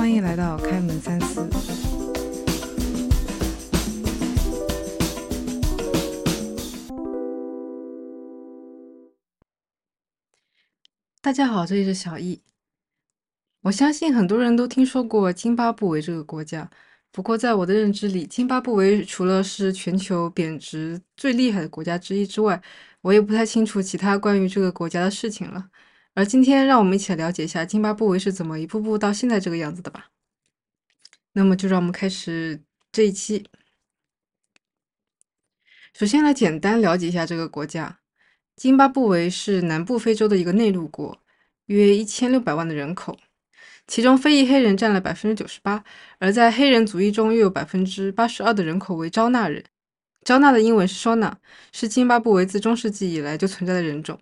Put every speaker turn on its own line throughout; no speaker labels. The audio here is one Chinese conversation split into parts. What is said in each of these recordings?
欢迎来到开门三思。大家好，这里是小易。我相信很多人都听说过津巴布韦这个国家，不过在我的认知里，津巴布韦除了是全球贬值最厉害的国家之一之外，我也不太清楚其他关于这个国家的事情了。而今天，让我们一起来了解一下津巴布韦是怎么一步步到现在这个样子的吧。那么，就让我们开始这一期。首先来简单了解一下这个国家。津巴布韦是南部非洲的一个内陆国，约一千六百万的人口，其中非裔黑人占了百分之九十八，而在黑人族裔中，又有百分之八十二的人口为招纳人。招纳的英文是 Shona，是津巴布韦自中世纪以来就存在的人种。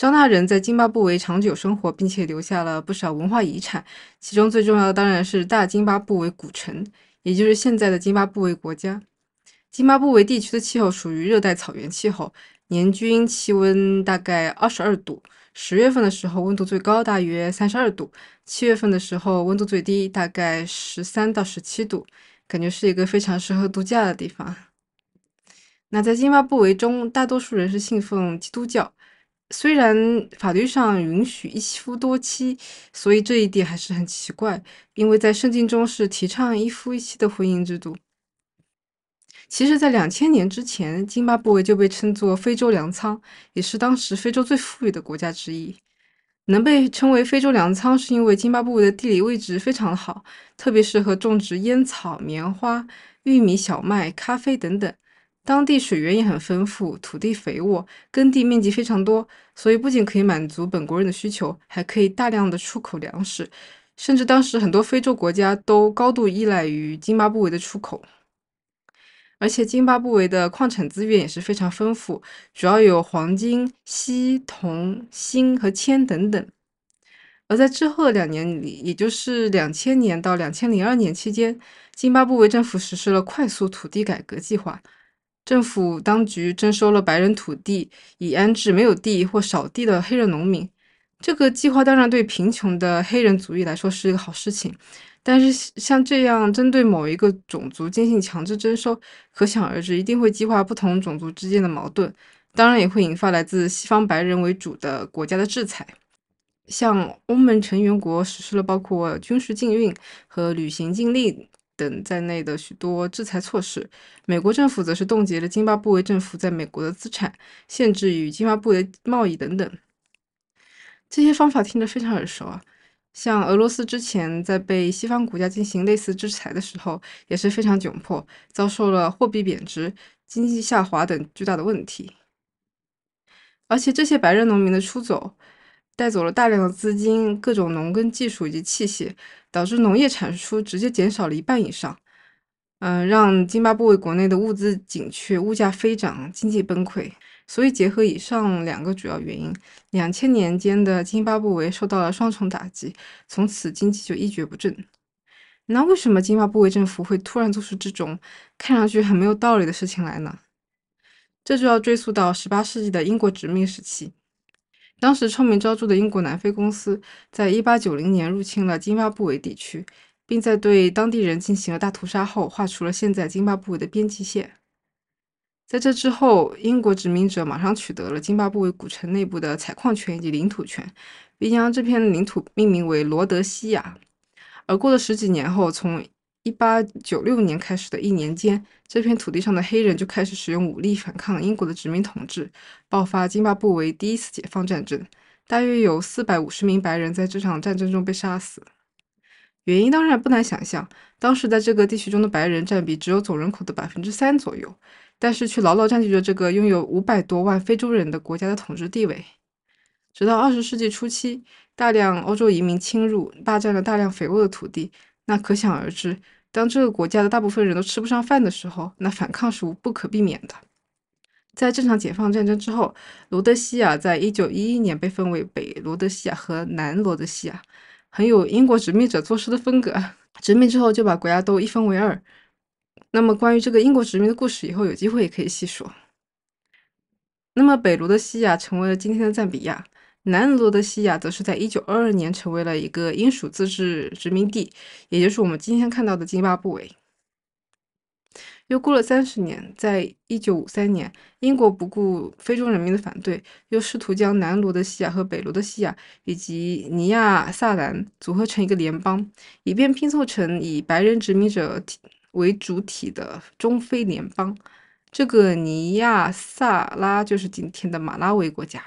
招纳人在津巴布韦长久生活，并且留下了不少文化遗产，其中最重要的当然是大津巴布韦古城，也就是现在的津巴布韦国家。津巴布韦地区的气候属于热带草原气候。年均气温大概二十二度，十月份的时候温度最高大约三十二度，七月份的时候温度最低大概十三到十七度，感觉是一个非常适合度假的地方。那在津巴布韦中，大多数人是信奉基督教，虽然法律上允许一夫多妻，所以这一点还是很奇怪，因为在圣经中是提倡一夫一妻的婚姻制度。其实，在两千年之前，津巴布韦就被称作非洲粮仓，也是当时非洲最富裕的国家之一。能被称为非洲粮仓，是因为津巴布韦的地理位置非常好，特别适合种植烟草、棉花、玉米、小麦、咖啡等等。当地水源也很丰富，土地肥沃，耕地面积非常多，所以不仅可以满足本国人的需求，还可以大量的出口粮食，甚至当时很多非洲国家都高度依赖于津巴布韦的出口。而且津巴布韦的矿产资源也是非常丰富，主要有黄金、锡、铜、锌和铅等等。而在之后的两年里，也就是两千年到两千零二年期间，津巴布韦政府实施了快速土地改革计划，政府当局征收了白人土地，以安置没有地或少地的黑人农民。这个计划当然对贫穷的黑人族裔来说是一个好事情。但是像这样针对某一个种族进行强制征收，可想而知，一定会激化不同种族之间的矛盾，当然也会引发来自西方白人为主的国家的制裁。像欧盟成员国实施了包括军事禁运和旅行禁令等在内的许多制裁措施，美国政府则是冻结了津巴布韦政府在美国的资产，限制与津巴布韦贸易等等。这些方法听着非常耳熟啊。像俄罗斯之前在被西方国家进行类似制裁的时候，也是非常窘迫，遭受了货币贬值、经济下滑等巨大的问题。而且这些白人农民的出走，带走了大量的资金、各种农耕技术以及器械，导致农业产出直接减少了一半以上。嗯，让津巴布韦国内的物资紧缺、物价飞涨、经济崩溃。所以，结合以上两个主要原因，两千年间的津巴布韦受到了双重打击，从此经济就一蹶不振。那为什么津巴布韦政府会突然做出这种看上去很没有道理的事情来呢？这就要追溯到十八世纪的英国殖民时期。当时臭名昭著的英国南非公司在一八九零年入侵了津巴布韦地区，并在对当地人进行了大屠杀后，划出了现在津巴布韦的边际线。在这之后，英国殖民者马上取得了津巴布韦古城内部的采矿权以及领土权，并将这片领土命名为罗德西亚。而过了十几年后，从1896年开始的一年间，这片土地上的黑人就开始使用武力反抗英国的殖民统治，爆发津巴布韦第一次解放战争。大约有450名白人在这场战争中被杀死。原因当然不难想象，当时在这个地区中的白人占比只有总人口的百分之三左右。但是却牢牢占据着这个拥有五百多万非洲人的国家的统治地位。直到二十世纪初期，大量欧洲移民侵入，霸占了大量肥沃的土地。那可想而知，当这个国家的大部分人都吃不上饭的时候，那反抗是无不可避免的。在这场解放战争之后，罗德西亚在一九一一年被分为北罗德西亚和南罗德西亚，很有英国殖民者做事的风格。殖民之后就把国家都一分为二。那么，关于这个英国殖民的故事，以后有机会也可以细说。那么，北罗德西亚成为了今天的赞比亚，南罗德西亚则是在1922年成为了一个英属自治殖民地，也就是我们今天看到的津巴布韦。又过了三十年，在1953年，英国不顾非洲人民的反对，又试图将南罗德西亚和北罗德西亚以及尼亚萨兰组合成一个联邦，以便拼凑成以白人殖民者为主体的中非联邦。这个尼亚萨拉就是今天的马拉维国家。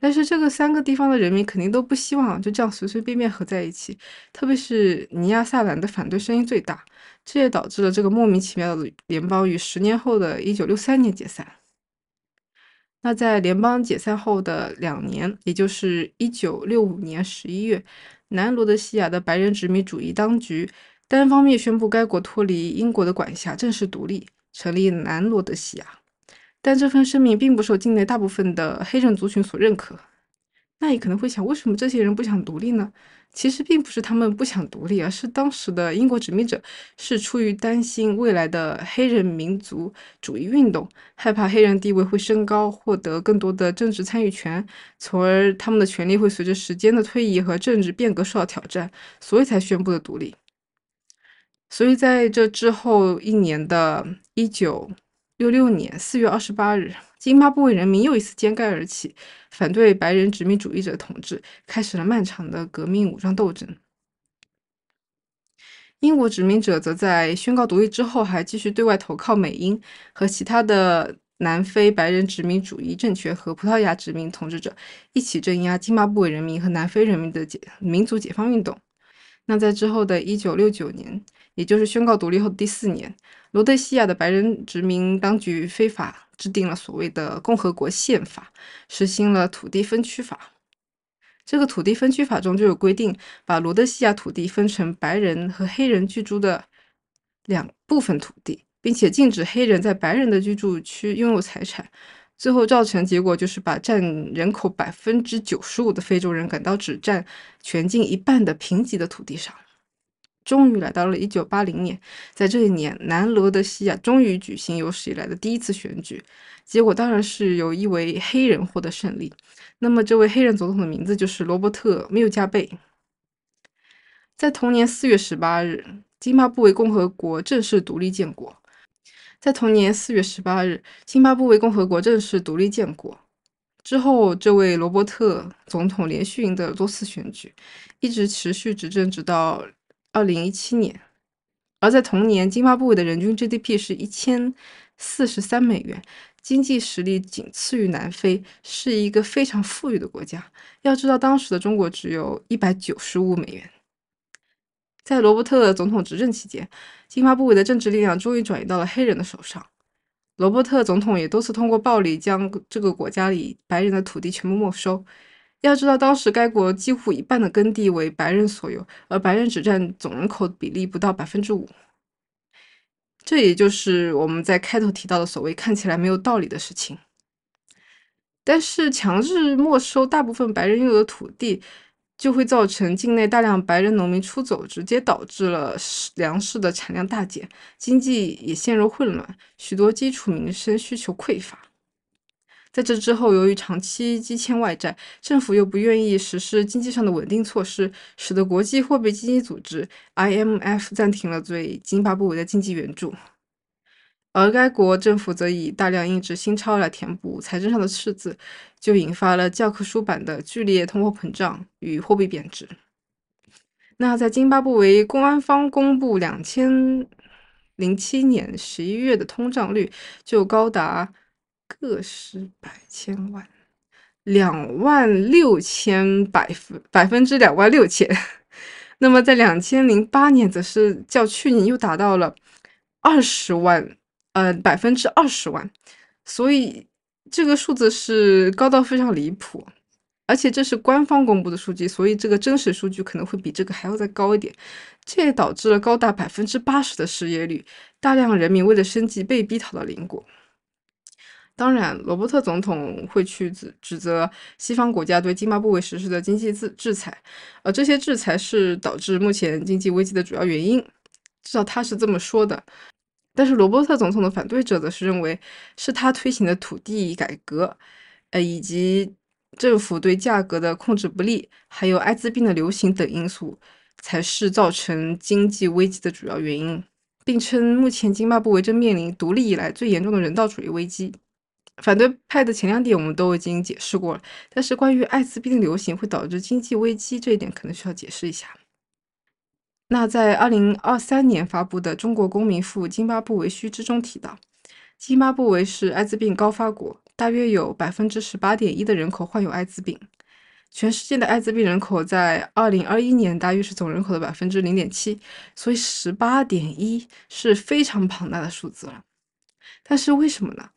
但是这个三个地方的人民肯定都不希望就这样随随便便合在一起，特别是尼亚萨兰的反对声音最大，这也导致了这个莫名其妙的联邦于十年后的一九六三年解散。那在联邦解散后的两年，也就是一九六五年十一月，南罗德西亚的白人殖民主义当局单方面宣布该国脱离英国的管辖，正式独立，成立南罗德西亚。但这份声明并不受境内大部分的黑人族群所认可。那你可能会想，为什么这些人不想独立呢？其实并不是他们不想独立，而是当时的英国殖民者是出于担心未来的黑人民族主义运动，害怕黑人地位会升高，获得更多的政治参与权，从而他们的权利会随着时间的推移和政治变革受到挑战，所以才宣布的独立。所以在这之后一年的一九。六六年四月二十八日，津巴布韦人民又一次揭竿而起，反对白人殖民主义者统治，开始了漫长的革命武装斗争。英国殖民者则在宣告独立之后，还继续对外投靠美英和其他的南非白人殖民主义政权和葡萄牙殖民统治者一起镇压津巴布韦人民和南非人民的解民族解放运动。那在之后的一九六九年，也就是宣告独立后第四年。罗德西亚的白人殖民当局非法制定了所谓的共和国宪法，实行了土地分区法。这个土地分区法中就有规定，把罗德西亚土地分成白人和黑人居住的两部分土地，并且禁止黑人在白人的居住区拥有财产。最后造成结果就是把占人口百分之九十五的非洲人赶到只占全境一半的贫瘠的土地上。终于来到了一九八零年，在这一年，南罗德西亚终于举行有史以来的第一次选举，结果当然是由一位黑人获得胜利。那么，这位黑人总统的名字就是罗伯特·缪加贝。在同年四月十八日，津巴布韦共和国正式独立建国。在同年四月十八日，津巴布韦共和国正式独立建国之后，这位罗伯特总统连续赢得多次选举，一直持续执政，直到。二零一七年，而在同年，津巴布韦的人均 GDP 是一千四十三美元，经济实力仅次于南非，是一个非常富裕的国家。要知道，当时的中国只有一百九十五美元。在罗伯特总统执政期间，津巴布韦的政治力量终于转移到了黑人的手上。罗伯特总统也多次通过暴力将这个国家里白人的土地全部没收。要知道，当时该国几乎一半的耕地为白人所有，而白人只占总人口比例不到百分之五。这也就是我们在开头提到的所谓看起来没有道理的事情。但是，强制没收大部分白人拥有的土地，就会造成境内大量白人农民出走，直接导致了粮食的产量大减，经济也陷入混乱，许多基础民生需求匮乏。在这之后，由于长期积欠外债，政府又不愿意实施经济上的稳定措施，使得国际货币基金组织 （IMF） 暂停了对津巴布韦的经济援助，而该国政府则以大量印制新钞来填补财政上的赤字，就引发了教科书版的剧烈通货膨胀与货币贬值。那在津巴布韦官方公布两千零七年十一月的通胀率，就高达。个十百千万，两万六千百分百分之两万六千。那么在两千零八年，则是较去年又达到了二十万，呃，百分之二十万。所以这个数字是高到非常离谱，而且这是官方公布的数据，所以这个真实数据可能会比这个还要再高一点。这也导致了高达百分之八十的失业率，大量人民为了生计被逼逃到邻国。当然，罗伯特总统会去指指责西方国家对津巴布韦实施的经济制制裁，而这些制裁是导致目前经济危机的主要原因，至少他是这么说的。但是罗伯特总统的反对者则是认为，是他推行的土地改革，呃，以及政府对价格的控制不力，还有艾滋病的流行等因素，才是造成经济危机的主要原因，并称目前津巴布韦正面临独立以来最严重的人道主义危机。反对派的前两点我们都已经解释过了，但是关于艾滋病流行会导致经济危机这一点，可能需要解释一下。那在二零二三年发布的《中国公民赴津巴布韦须知》中提到，津巴布韦是艾滋病高发国，大约有百分之十八点一的人口患有艾滋病。全世界的艾滋病人口在二零二一年大约是总人口的百分之零点七，所以十八点一是非常庞大的数字了。但是为什么呢？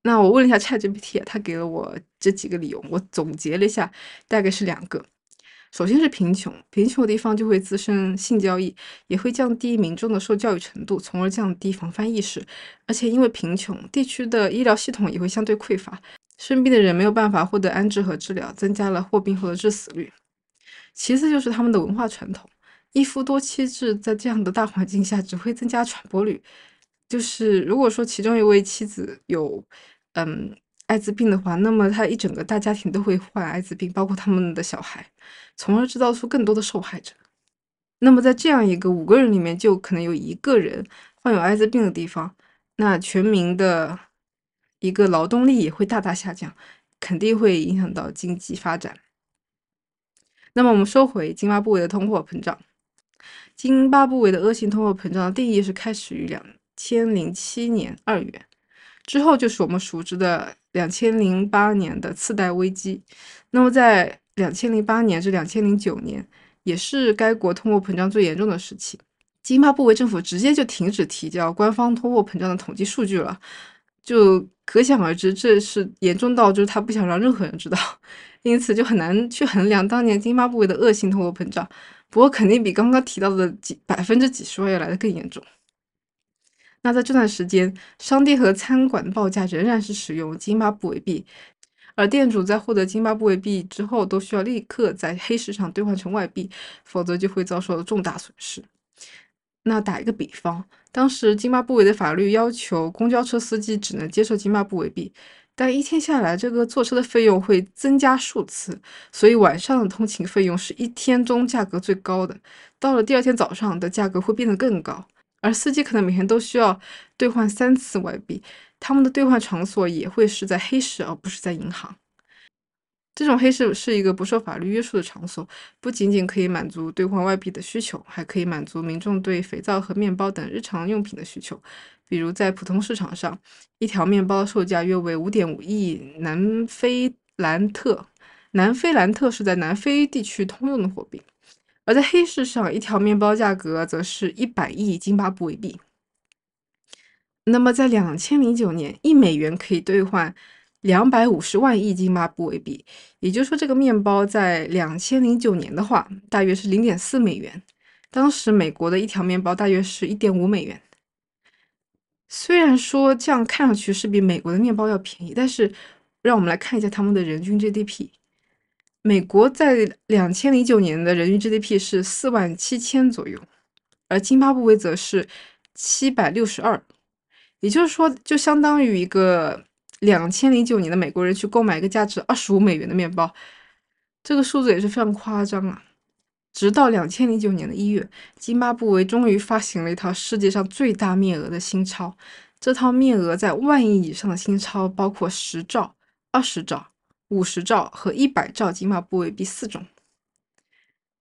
那我问了一下 ChatGPT，他给了我这几个理由，我总结了一下，大概是两个。首先是贫穷，贫穷的地方就会滋生性交易，也会降低民众的受教育程度，从而降低防范意识。而且因为贫穷，地区的医疗系统也会相对匮乏，生病的人没有办法获得安置和治疗，增加了获病后的致死率。其次就是他们的文化传统，一夫多妻制在这样的大环境下只会增加传播率。就是如果说其中一位妻子有嗯，艾滋病的话，那么他一整个大家庭都会患艾滋病，包括他们的小孩，从而制造出更多的受害者。那么在这样一个五个人里面就可能有一个人患有艾滋病的地方，那全民的一个劳动力也会大大下降，肯定会影响到经济发展。那么我们说回津巴布韦的通货膨胀，津巴布韦的恶性通货膨胀定义是开始于两千零七年二月。之后就是我们熟知的两千零八年的次贷危机。那么在两千零八年至两千零九年，也是该国通货膨胀最严重的时期。津巴布韦政府直接就停止提交官方通货膨胀的统计数据了，就可想而知，这是严重到就是他不想让任何人知道，因此就很难去衡量当年津巴布韦的恶性通货膨胀。不过肯定比刚刚提到的几百分之几十万要来的更严重。那在这段时间，商店和餐馆的报价仍然是使用津巴布韦币，而店主在获得津巴布韦币之后，都需要立刻在黑市上兑换成外币，否则就会遭受重大损失。那打一个比方，当时津巴布韦的法律要求公交车司机只能接受津巴布韦币，但一天下来，这个坐车的费用会增加数次，所以晚上的通勤费用是一天中价格最高的，到了第二天早上的价格会变得更高。而司机可能每天都需要兑换三次外币，他们的兑换场所也会是在黑市，而不是在银行。这种黑市是一个不受法律约束的场所，不仅仅可以满足兑换外币的需求，还可以满足民众对肥皂和面包等日常用品的需求。比如在普通市场上，一条面包售价约为五点五亿南非兰特，南非兰特是在南非地区通用的货币。而在黑市上，一条面包价格则是一百亿津巴布韦币。那么，在两千零九年，一美元可以兑换两百五十万亿津巴布韦币，也就是说，这个面包在两千零九年的话，大约是零点四美元。当时美国的一条面包大约是一点五美元。虽然说这样看上去是比美国的面包要便宜，但是让我们来看一下他们的人均 GDP。美国在两千零九年的人均 GDP 是四万七千左右，而津巴布韦则是七百六十二，也就是说，就相当于一个两千零九年的美国人去购买一个价值二十五美元的面包，这个数字也是非常夸张啊！直到两千零九年的一月，津巴布韦终于发行了一套世界上最大面额的新钞，这套面额在万亿以上的新钞包括十兆、二十兆。五十兆和一百兆津巴布韦币四种。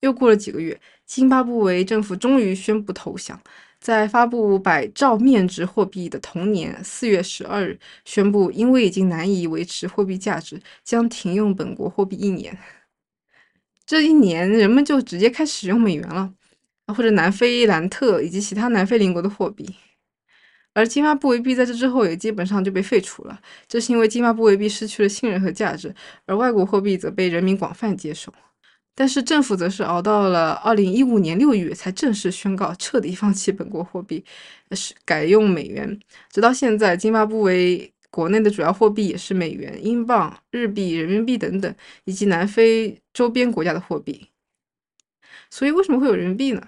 又过了几个月，津巴布韦政府终于宣布投降，在发布百兆面值货币的同年四月十二日，宣布因为已经难以维持货币价值，将停用本国货币一年。这一年，人们就直接开始使用美元了，或者南非兰特以及其他南非邻国的货币。而津巴布韦币在这之后也基本上就被废除了，这是因为津巴布韦币失去了信任和价值，而外国货币则被人民广泛接受。但是政府则是熬到了二零一五年六月才正式宣告彻底放弃本国货币，是改用美元。直到现在，津巴布韦国内的主要货币也是美元、英镑、日币、人民币等等，以及南非周边国家的货币。所以为什么会有人民币呢？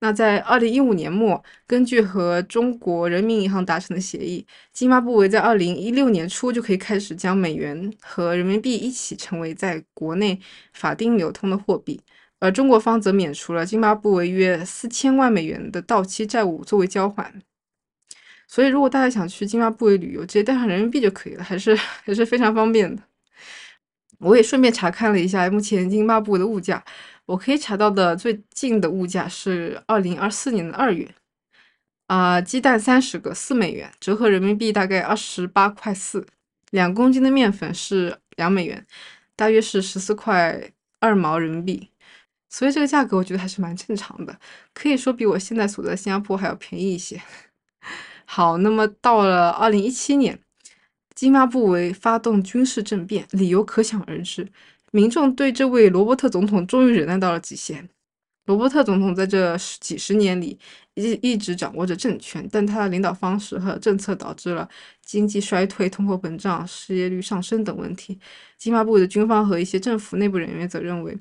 那在二零一五年末，根据和中国人民银行达成的协议，津巴布韦在二零一六年初就可以开始将美元和人民币一起成为在国内法定流通的货币，而中国方则免除了津巴布韦约四千万美元的到期债务作为交换。所以，如果大家想去津巴布韦旅游，直接带上人民币就可以了，还是还是非常方便的。我也顺便查看了一下目前津巴布韦的物价。我可以查到的最近的物价是二零二四年的二月，啊，鸡蛋三十个四美元，折合人民币大概二十八块四。两公斤的面粉是两美元，大约是十四块二毛人民币。所以这个价格我觉得还是蛮正常的，可以说比我现在所在新加坡还要便宜一些。好，那么到了二零一七年，津巴布韦发动军事政变，理由可想而知。民众对这位罗伯特总统终于忍耐到了极限。罗伯特总统在这几十年里一一直掌握着政权，但他的领导方式和政策导致了经济衰退、通货膨胀、失业率上升等问题。津巴布韦的军方和一些政府内部人员则认为，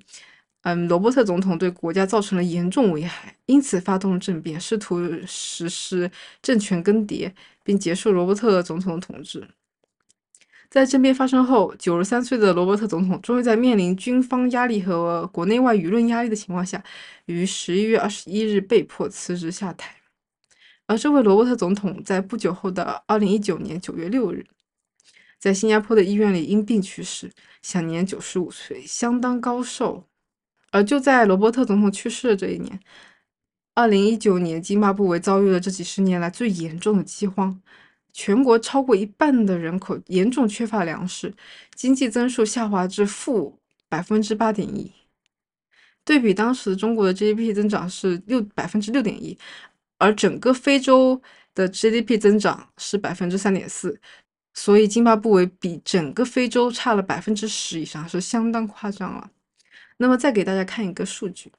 嗯，罗伯特总统对国家造成了严重危害，因此发动政变，试图实施政权更迭，并结束罗伯特总统的统治。在政变发生后，九十三岁的罗伯特总统终于在面临军方压力和国内外舆论压力的情况下，于十一月二十一日被迫辞职下台。而这位罗伯特总统在不久后的二零一九年九月六日，在新加坡的医院里因病去世，享年九十五岁，相当高寿。而就在罗伯特总统去世的这一年，二零一九年，津巴布韦遭遇了这几十年来最严重的饥荒。全国超过一半的人口严重缺乏粮食，经济增速下滑至负百分之八点一。对比当时中国的 GDP 增长是六百分之六点一，而整个非洲的 GDP 增长是百分之三点四，所以津巴布韦比整个非洲差了百分之十以上，是相当夸张了。那么再给大家看一个数据，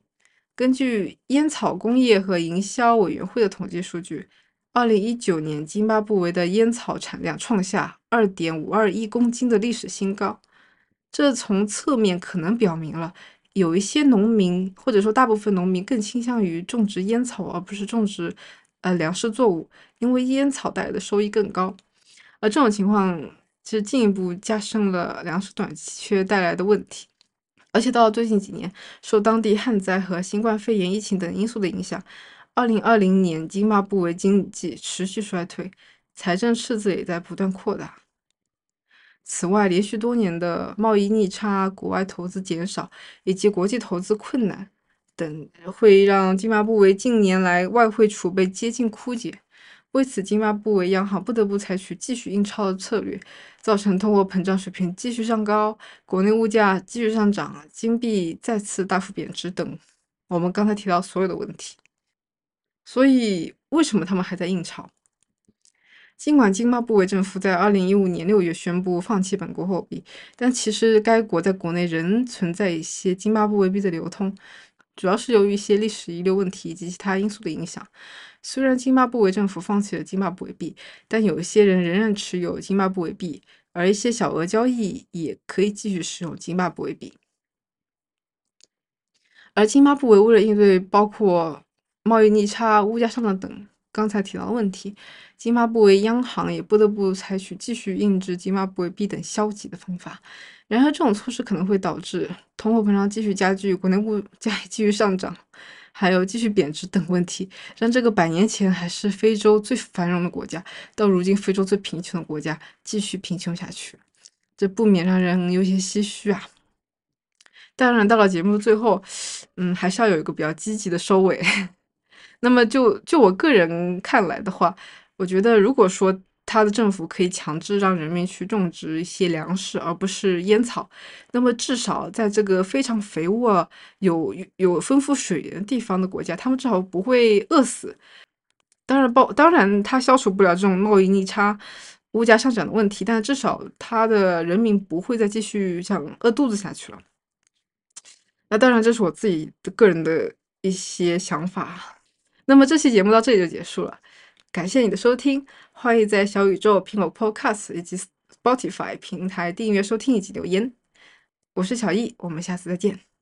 根据烟草工业和营销委员会的统计数据。二零一九年，津巴布韦的烟草产量创下二点五二亿公斤的历史新高。这从侧面可能表明了，有一些农民或者说大部分农民更倾向于种植烟草，而不是种植呃粮食作物，因为烟草带来的收益更高。而这种情况其实进一步加深了粮食短缺带来的问题。而且到了最近几年，受当地旱灾和新冠肺炎疫情等因素的影响。二零二零年，津巴布韦经济持续衰退，财政赤字也在不断扩大。此外，连续多年的贸易逆差、国外投资减少以及国际投资困难等，会让津巴布韦近年来外汇储备接近枯竭。为此，津巴布韦央行不得不采取继续印钞的策略，造成通货膨胀水平继续上高，国内物价继续上涨，金币再次大幅贬值等。我们刚才提到所有的问题。所以，为什么他们还在印钞？尽管津巴布韦政府在二零一五年六月宣布放弃本国货币，但其实该国在国内仍存在一些津巴布韦币的流通，主要是由于一些历史遗留问题以及其他因素的影响。虽然津巴布韦政府放弃了津巴布韦币，但有一些人仍然持有津巴布韦币，而一些小额交易也可以继续使用津巴布韦币。而津巴布韦为了应对包括贸易逆差、物价上涨等刚才提到的问题，津巴布韦央行也不得不采取继续印制津巴布韦币等消极的方法。然而，这种措施可能会导致通货膨胀继续加剧、国内物价继续上涨，还有继续贬值等问题，让这个百年前还是非洲最繁荣的国家，到如今非洲最贫穷的国家继续贫穷下去，这不免让人有些唏嘘啊。当然，到了节目的最后，嗯，还是要有一个比较积极的收尾。那么就就我个人看来的话，我觉得如果说他的政府可以强制让人民去种植一些粮食，而不是烟草，那么至少在这个非常肥沃、有有丰富水源地方的国家，他们至少不会饿死。当然，包当然他消除不了这种贸易逆差、物价上涨的问题，但至少他的人民不会再继续想饿肚子下去了。那当然，这是我自己的个人的一些想法。那么这期节目到这里就结束了，感谢你的收听，欢迎在小宇宙、苹果 Podcast 以及 Spotify 平台订阅收听以及留言。我是小易，我们下次再见。